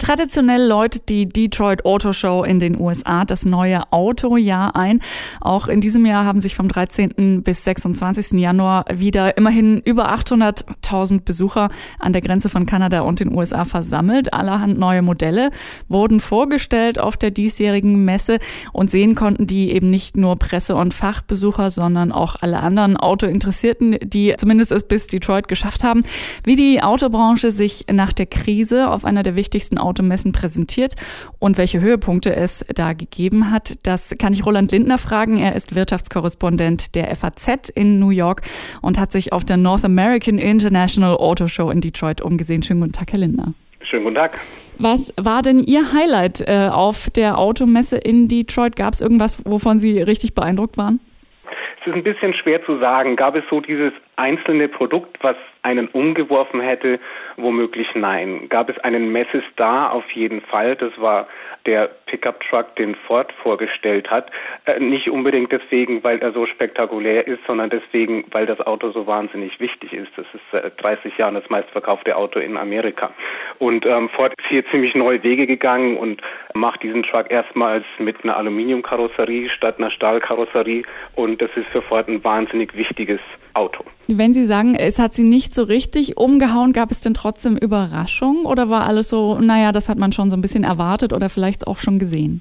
Traditionell läutet die Detroit Auto Show in den USA das neue Autojahr ein. Auch in diesem Jahr haben sich vom 13. bis 26. Januar wieder immerhin über 800.000 Besucher an der Grenze von Kanada und den USA versammelt. Allerhand neue Modelle wurden vorgestellt auf der diesjährigen Messe und sehen konnten die eben nicht nur Presse- und Fachbesucher, sondern auch alle anderen Autointeressierten, die zumindest es bis Detroit geschafft haben. Wie die Autobranche sich nach der Krise auf einer der wichtigsten Automessen präsentiert und welche Höhepunkte es da gegeben hat. Das kann ich Roland Lindner fragen. Er ist Wirtschaftskorrespondent der FAZ in New York und hat sich auf der North American International Auto Show in Detroit umgesehen. Schönen guten Tag, Herr Lindner. Schönen guten Tag. Was war denn Ihr Highlight äh, auf der Automesse in Detroit? Gab es irgendwas, wovon Sie richtig beeindruckt waren? Es ist ein bisschen schwer zu sagen. Gab es so dieses einzelne Produkt, was einen umgeworfen hätte? Womöglich nein. Gab es einen Messestar? Auf jeden Fall. Das war der Pickup-Truck, den Ford vorgestellt hat. Äh, nicht unbedingt deswegen, weil er so spektakulär ist, sondern deswegen, weil das Auto so wahnsinnig wichtig ist. Das ist seit 30 Jahren das meistverkaufte Auto in Amerika. Und ähm, Ford ist hier ziemlich neue Wege gegangen und macht diesen Truck erstmals mit einer Aluminiumkarosserie statt einer Stahlkarosserie. Und das ist für Ford ein wahnsinnig wichtiges Auto. Wenn Sie sagen, es hat Sie nicht so richtig umgehauen, gab es denn trotzdem Überraschungen oder war alles so, naja, das hat man schon so ein bisschen erwartet oder vielleicht auch schon gesehen?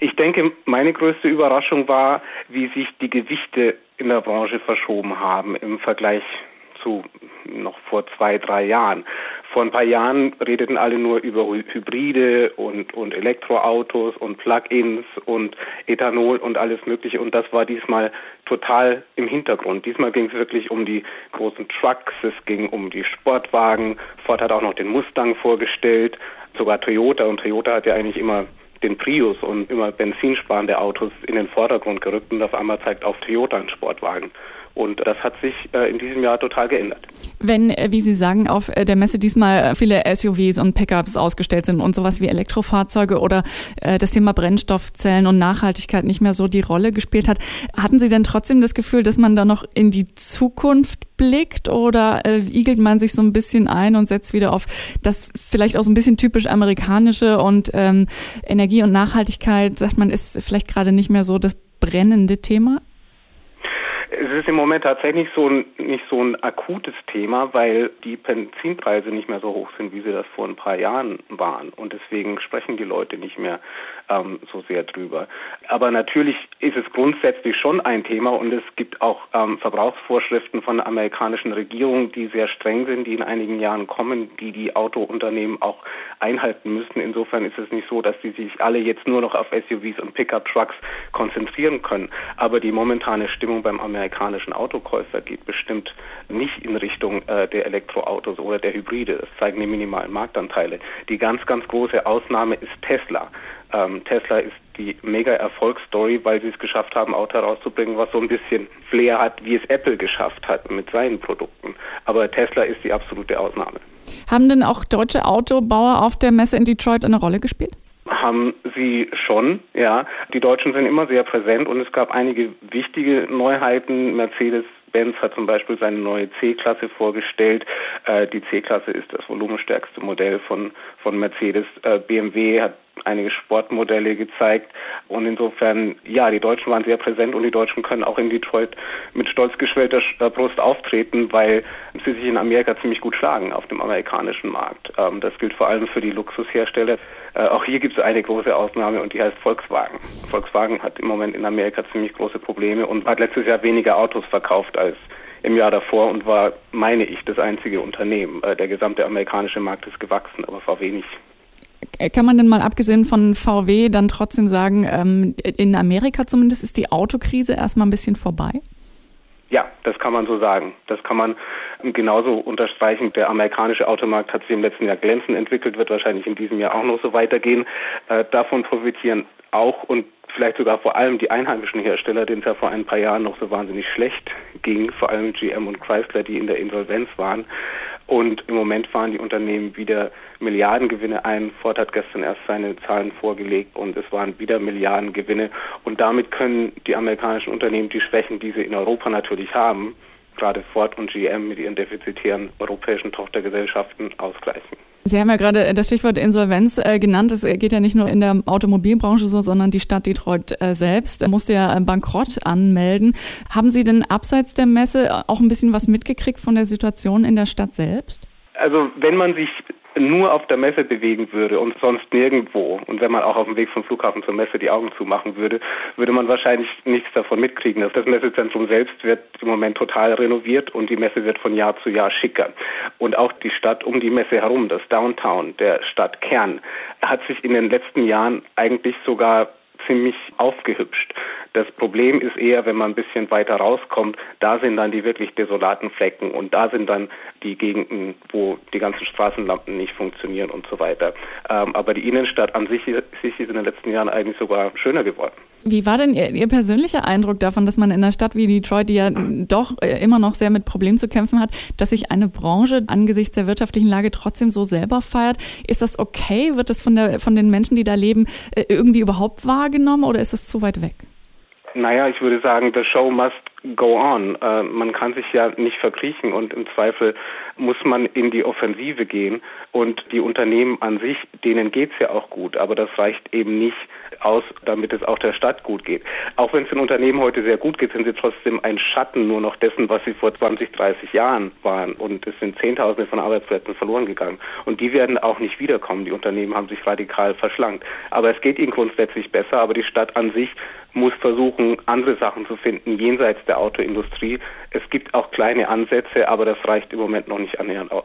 Ich denke, meine größte Überraschung war, wie sich die Gewichte in der Branche verschoben haben im Vergleich zu noch vor zwei, drei Jahren. Vor ein paar Jahren redeten alle nur über Hybride und, und Elektroautos und Plug-ins und Ethanol und alles Mögliche und das war diesmal total im Hintergrund. Diesmal ging es wirklich um die großen Trucks, es ging um die Sportwagen. Ford hat auch noch den Mustang vorgestellt, sogar Toyota und Toyota hat ja eigentlich immer den Prius und immer benzinsparende Autos in den Vordergrund gerückt und auf einmal zeigt auch Toyota einen Sportwagen. Und das hat sich äh, in diesem Jahr total geändert. Wenn, äh, wie Sie sagen, auf äh, der Messe diesmal viele SUVs und Pickups ausgestellt sind und sowas wie Elektrofahrzeuge oder das Thema Brennstoffzellen und Nachhaltigkeit nicht mehr so die Rolle gespielt hat, hatten Sie denn trotzdem das Gefühl, dass man da noch in die Zukunft blickt oder äh, igelt man sich so ein bisschen ein und setzt wieder auf das vielleicht auch so ein bisschen typisch amerikanische und ähm, Energie und Nachhaltigkeit, sagt man, ist vielleicht gerade nicht mehr so das brennende Thema? Es ist im Moment tatsächlich so ein, nicht so ein akutes Thema, weil die Benzinpreise nicht mehr so hoch sind, wie sie das vor ein paar Jahren waren. Und deswegen sprechen die Leute nicht mehr ähm, so sehr drüber. Aber natürlich ist es grundsätzlich schon ein Thema und es gibt auch ähm, Verbrauchsvorschriften von der amerikanischen Regierung, die sehr streng sind, die in einigen Jahren kommen, die die Autounternehmen auch einhalten müssen. Insofern ist es nicht so, dass die sich alle jetzt nur noch auf SUVs und Pickup-Trucks konzentrieren können. Aber die momentane Stimmung beim Amerikanischen amerikanischen Autokäufer geht bestimmt nicht in Richtung äh, der Elektroautos oder der Hybride. Das zeigen die minimalen Marktanteile. Die ganz, ganz große Ausnahme ist Tesla. Ähm, Tesla ist die mega Erfolgsstory, weil sie es geschafft haben, Auto herauszubringen, was so ein bisschen Flair hat, wie es Apple geschafft hat mit seinen Produkten. Aber Tesla ist die absolute Ausnahme. Haben denn auch deutsche Autobauer auf der Messe in Detroit eine Rolle gespielt? Haben sie schon, ja. Die Deutschen sind immer sehr präsent und es gab einige wichtige Neuheiten. Mercedes Benz hat zum Beispiel seine neue C-Klasse vorgestellt. Äh, die C-Klasse ist das volumenstärkste Modell von, von Mercedes. Äh, BMW hat einige Sportmodelle gezeigt und insofern, ja, die Deutschen waren sehr präsent und die Deutschen können auch in Detroit mit stolz geschwellter äh, Brust auftreten, weil sie sich in Amerika ziemlich gut schlagen auf dem amerikanischen Markt. Ähm, das gilt vor allem für die Luxushersteller. Äh, auch hier gibt es eine große Ausnahme und die heißt Volkswagen. Volkswagen hat im Moment in Amerika ziemlich große Probleme und hat letztes Jahr weniger Autos verkauft als im Jahr davor und war, meine ich, das einzige Unternehmen. Äh, der gesamte amerikanische Markt ist gewachsen, aber VW nicht. Kann man denn mal abgesehen von VW dann trotzdem sagen, ähm, in Amerika zumindest ist die Autokrise erstmal ein bisschen vorbei? Ja, das kann man so sagen. Das kann man genauso unterstreichen. Der amerikanische Automarkt hat sich im letzten Jahr glänzend entwickelt, wird wahrscheinlich in diesem Jahr auch noch so weitergehen. Äh, davon profitieren auch und vielleicht sogar vor allem die einheimischen Hersteller, denen es ja vor ein paar Jahren noch so wahnsinnig schlecht ging, vor allem GM und Chrysler, die in der Insolvenz waren. Und im Moment fahren die Unternehmen wieder Milliardengewinne ein. Ford hat gestern erst seine Zahlen vorgelegt und es waren wieder Milliardengewinne. Und damit können die amerikanischen Unternehmen die Schwächen, die sie in Europa natürlich haben, gerade Ford und GM mit ihren defizitären europäischen Tochtergesellschaften ausgleichen. Sie haben ja gerade das Stichwort Insolvenz äh, genannt. Es geht ja nicht nur in der Automobilbranche so, sondern die Stadt Detroit äh, selbst musste ja Bankrott anmelden. Haben Sie denn abseits der Messe auch ein bisschen was mitgekriegt von der Situation in der Stadt selbst? Also wenn man sich nur auf der Messe bewegen würde und sonst nirgendwo und wenn man auch auf dem Weg vom Flughafen zur Messe die Augen zumachen würde, würde man wahrscheinlich nichts davon mitkriegen. Das Messezentrum selbst wird im Moment total renoviert und die Messe wird von Jahr zu Jahr schicker. Und auch die Stadt um die Messe herum, das Downtown, der Stadtkern, hat sich in den letzten Jahren eigentlich sogar ziemlich aufgehübscht. Das Problem ist eher, wenn man ein bisschen weiter rauskommt, da sind dann die wirklich desolaten Flecken und da sind dann die Gegenden, wo die ganzen Straßenlampen nicht funktionieren und so weiter. Ähm, aber die Innenstadt an sich, sich ist in den letzten Jahren eigentlich sogar schöner geworden. Wie war denn Ihr, Ihr, persönlicher Eindruck davon, dass man in einer Stadt wie Detroit, die ja doch äh, immer noch sehr mit Problemen zu kämpfen hat, dass sich eine Branche angesichts der wirtschaftlichen Lage trotzdem so selber feiert? Ist das okay? Wird das von, der, von den Menschen, die da leben, äh, irgendwie überhaupt wahrgenommen oder ist das zu weit weg? Naja, ich würde sagen, the show must go on. Äh, man kann sich ja nicht verkriechen und im Zweifel muss man in die Offensive gehen. Und die Unternehmen an sich, denen geht es ja auch gut, aber das reicht eben nicht aus, damit es auch der Stadt gut geht. Auch wenn es den Unternehmen heute sehr gut geht, sind sie trotzdem ein Schatten nur noch dessen, was sie vor 20, 30 Jahren waren. Und es sind Zehntausende von Arbeitsplätzen verloren gegangen. Und die werden auch nicht wiederkommen. Die Unternehmen haben sich radikal verschlankt. Aber es geht ihnen grundsätzlich besser, aber die Stadt an sich muss versuchen, andere Sachen zu finden jenseits der Autoindustrie. Es gibt auch kleine Ansätze, aber das reicht im Moment noch nicht annähernd aus.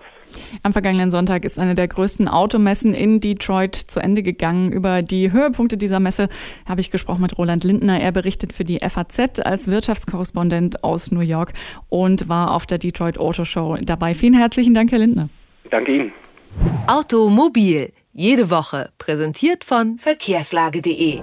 Am vergangenen Sonntag ist eine der größten Automessen in Detroit zu Ende gegangen. Über die Höhepunkte dieser Messe habe ich gesprochen mit Roland Lindner. Er berichtet für die FAZ als Wirtschaftskorrespondent aus New York und war auf der Detroit Auto Show dabei. Vielen herzlichen Dank, Herr Lindner. Danke Ihnen. Automobil, jede Woche, präsentiert von verkehrslage.de.